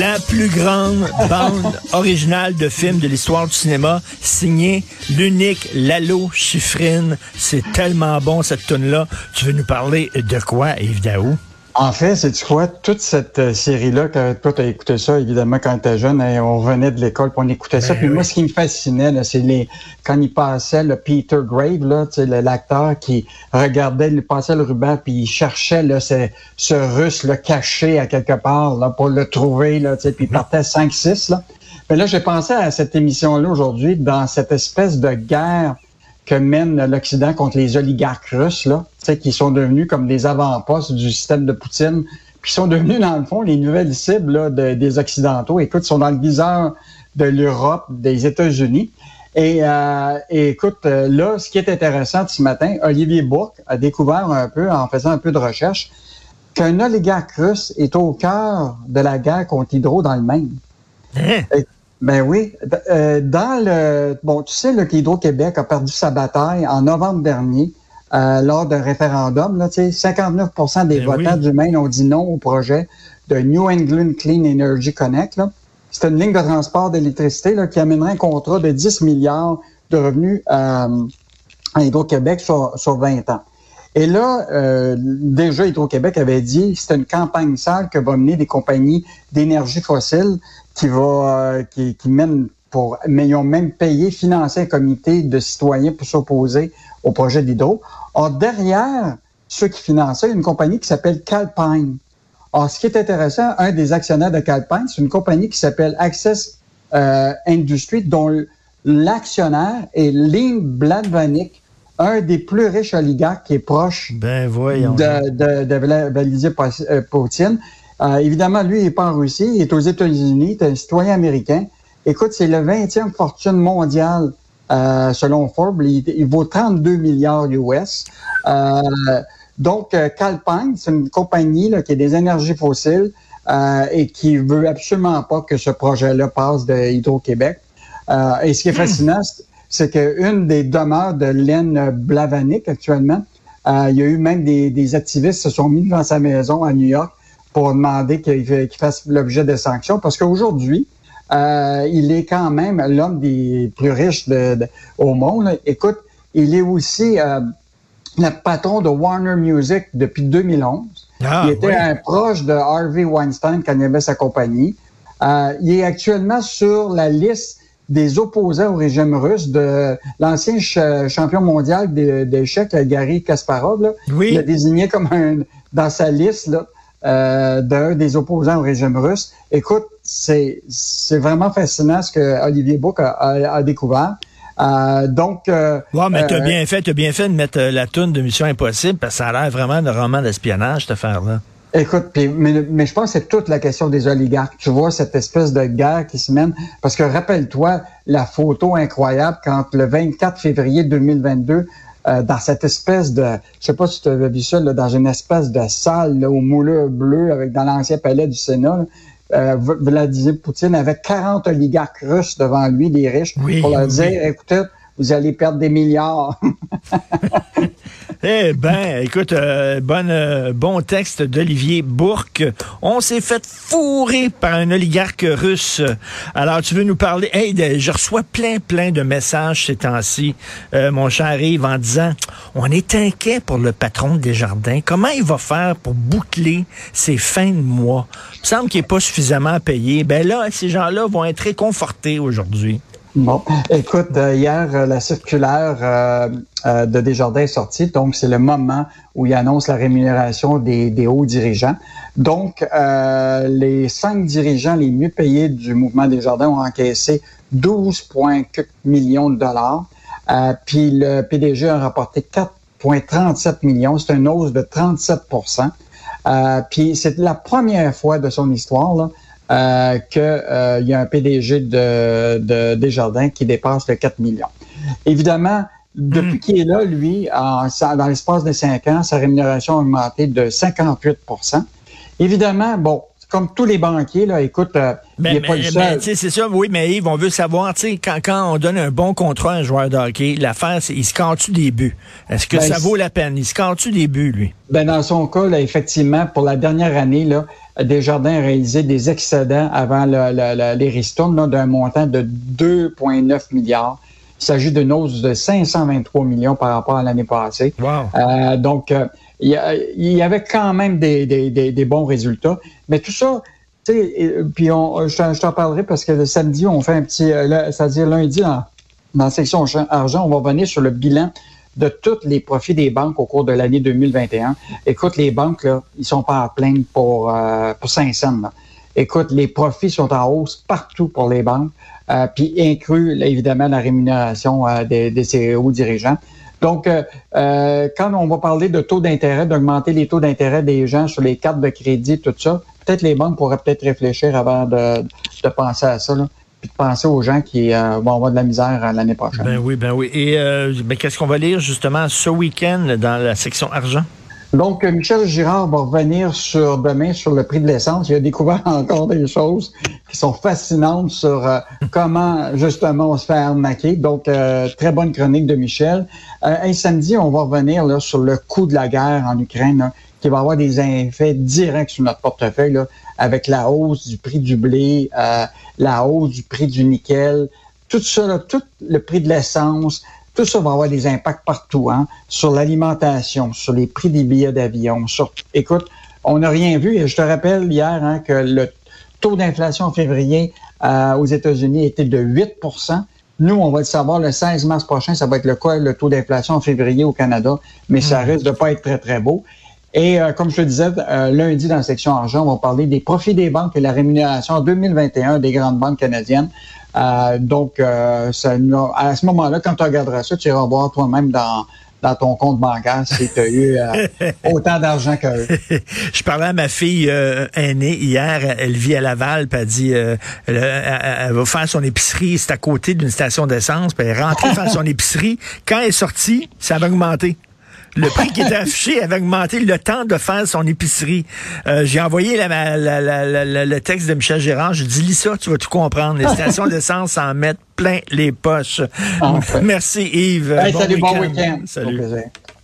La plus grande bande originale de films de l'histoire du cinéma, signée l'unique Lalo Chiffrine. C'est tellement bon cette tune-là. Tu veux nous parler de quoi, Yves Daou? En fait, c'est quoi? Toute cette euh, série-là, quand toi, tu as écouté ça, évidemment, quand tu étais jeune, hein, on venait de l'école, puis on écoutait ça. Ben Puis oui. moi, ce qui me fascinait, c'est les quand il passait le Peter Grave, là, tu le- l'acteur qui regardait, il passait le ruban, puis il cherchait là, ce, ce russe là, caché à quelque part là, pour le trouver, là, tu puis il partait 5-6. Là. Mais là, j'ai pensé à cette émission-là aujourd'hui, dans cette espèce de guerre que mène l'Occident contre les oligarques russes, là, tu sais, qui sont devenus comme des avant-postes du système de Poutine, puis sont devenus, dans le fond, les nouvelles cibles là, de- des Occidentaux. Écoute, ils sont dans le viseur de l'Europe, des États-Unis. Et, euh, et écoute, euh, là, ce qui est intéressant ce matin, Olivier Bourque a découvert un peu, en faisant un peu de recherche, qu'un oligarque russe est au cœur de la guerre contre Hydro dans le Maine. Hein? Ben oui. D- euh, dans le bon, tu sais qu'Hydro-Québec a perdu sa bataille en novembre dernier euh, lors d'un référendum. Là, tu sais, 59% des Ben votants oui. du Maine ont dit non au projet de New England Clean Energy Connect. C'est une ligne de transport d'électricité qui amènerait un contrat de 10 milliards de revenus euh, à Hydro-Québec sur, sur 20 ans. Et là, euh, déjà, Hydro-Québec avait dit c'est une campagne sale que va mener des compagnies d'énergie fossile qui va euh, qui, qui mènent pour mais ils ont même payé, financé un comité de citoyens pour s'opposer au projet d'Hydro. Or, derrière ceux qui finançaient, il y a une compagnie qui s'appelle Calpine. Or, ce qui est intéressant, un des actionnaires de Calpine, c'est une compagnie qui s'appelle Access euh, Industries, dont l'actionnaire est Lynn Bladvanik, un des plus riches oligarques qui est proche Ben voyons. de, de, de Vla- Vladimir euh, Poutine. Euh, évidemment, lui, il n'est pas en Russie, il est aux États-Unis, il est un citoyen américain. Écoute, c'est le 20e fortune mondiale euh, selon Forbes. Il, il vaut 32 milliards US. Euh, donc, Calpine, c'est une compagnie là, qui est des énergies fossiles euh, et qui veut absolument pas que ce projet-là passe de Hydro-Québec. Euh, et ce qui est fascinant, c'est- qu'une des demeures de Len Blavanik actuellement, euh, il y a eu même des, des activistes qui se sont mis devant sa maison à New York pour demander qu'il fasse l'objet de sanctions parce qu'aujourd'hui, euh, il est quand même l'homme des plus riches de- de- au monde. là. Écoute, il est aussi euh, le patron de Warner Music depuis 2011. Ah, il était oui. un proche de Harvey Weinstein quand il avait sa compagnie. Euh, il est actuellement sur la liste des opposants au régime russe de l'ancien ch- champion mondial d'échecs, Gary Kasparov. Là. Oui. Il l'a désigné comme un dans sa liste là, euh, d'un des opposants au régime russe. Écoute, c'est c'est vraiment fascinant ce que Olivier Book a, a- a découvert. Euh, donc, euh, Ouais, mais t'as euh, bien fait, t'as bien fait de mettre euh, la toune de Mission Impossible parce que ça a l'air vraiment de roman d'espionnage, cette affaire-là. Écoute, mais, mais je pense que c'est toute la question des oligarques. Tu vois cette espèce de guerre qui se mène. Parce que rappelle-toi la photo incroyable quand le 24 février 2022, euh, dans cette espèce de, je sais pas si tu avais vu ça, là, dans une espèce de salle là, au moulin bleu avec dans l'ancien palais du Sénat, là, euh, Vladimir Poutine avait 40 oligarques russes devant lui, des riches, Oui, pour leur oui. dire, écoutez, vous allez perdre des milliards. Eh ben, écoute, euh, euh, bon texte d'Olivier Bourque. On s'est fait fourrer par un oligarque russe. Alors, tu veux nous parler? Hey, je reçois plein, plein de messages ces temps-ci, euh, mon cher Yves, en disant, on est inquiet pour le patron des jardins. Comment il va faire pour boucler ses fins de mois? Il me semble qu'il n'est pas suffisamment payé. Ben là, ces gens-là vont être réconfortés aujourd'hui. Bon, écoute, euh, hier, euh, la circulaire euh, euh, de Desjardins est sortie, donc c'est le moment où il annonce la rémunération des, des hauts dirigeants. Donc, euh, les cinq dirigeants les mieux payés du mouvement Desjardins ont encaissé 12,4 millions de dollars, euh, puis le PDG a rapporté 4,37 millions, c'est une hausse de 37% euh, Puis c'est la première fois de son histoire là, euh, qu'il euh, y a un PDG de, de Desjardins qui dépasse le 4 millions. Évidemment, depuis qu'il est là, lui, en- dans l'espace de 5 ans, sa rémunération a augmenté de 58% Évidemment, bon, comme tous les banquiers, là, écoute, euh, il Mais, n'est pas mais- le mais, seul. tu sais, c'est ça, oui, mais Yves, on veut savoir, tu sais, quand, quand on donne un bon contrat à un joueur de hockey, l'affaire, c'est, il score-tu des buts? Est-ce que Ben, ça vaut la peine? Il score-tu des buts, lui? Ben dans son cas, là, effectivement, pour la dernière année, là, Desjardins a réalisé des excédents avant les ristournes d'un montant de 2,9 milliards. Il s'agit d'une hausse de 523 millions par rapport à l'année passée. Wow. donc, il y, avait quand même des, bons résultats. Mais tout ça, tu sais, puis on, je, t'en parlerai parce que le samedi, on fait un petit, c'est-à-dire lundi, dans, dans la section argent, on va revenir sur le bilan de tous les profits des banques au cours de l'année 2021. Écoute, les banques, là, ils sont pas à plaindre pour, euh, pour 5 cents. Écoute, les profits sont en hausse partout pour les banques, euh, puis inclus, évidemment, la rémunération euh, des, des CEO dirigeants. Donc, euh, euh, quand on va parler de taux d'intérêt, d'augmenter les taux d'intérêt des gens sur les cartes de crédit, tout ça, peut-être les banques pourraient peut-être réfléchir avant de, de penser à ça. Là puis de penser aux gens qui euh, vont avoir de la misère euh, l'année prochaine. Ben oui, ben oui. Et euh, ben, qu'est-ce qu'on va lire justement ce week-end dans la section argent? Donc, Michel Girard va revenir sur demain sur le prix de l'essence. Il a découvert encore des choses qui sont fascinantes sur comment justement on se fait arnaquer. Donc, très bonne chronique de Michel. un samedi, on va revenir là, sur le coût de la guerre en Ukraine, qui va avoir des effets directs sur notre portefeuille, là, avec la hausse du prix du blé, la hausse du prix du nickel, tout ça, tout le prix de l'essence, tout ça va avoir des impacts partout, hein, sur l'alimentation, sur les prix des billets d'avion. Sur, écoute, on n'a rien vu. Et je te rappelle hier hein, que le taux d'inflation en février euh, aux États-Unis était de 8% Nous, on va le savoir le 16 mars prochain, ça va être le quoi le taux d'inflation en février au Canada, mais ça hmm. risque de pas être très, très beau. Et euh, comme je te disais, euh, lundi dans la section argent, on va parler des profits des banques et la rémunération en 2021 des grandes banques canadiennes. Euh, donc, à ce moment-là, quand tu regarderas ça, tu iras voir toi-même dans, dans ton compte bancaire si tu as eu autant d'argent qu'eux. je parlais à ma fille aînée hier, elle vit à Laval, puis elle dit elle, va faire son épicerie, c'est à côté d'une station d'essence, puis elle est rentrée faire son épicerie. Quand elle est sortie, ça va augmenter le prix qui était affiché avait augmenté le temps de faire son épicerie. Euh, j'ai envoyé le texte de Michel Gérard. Je dis, lis ça, tu vas tout comprendre. Les stations d'essence s'en mettent plein les poches. Merci Yves. salut, bon week-end. salut.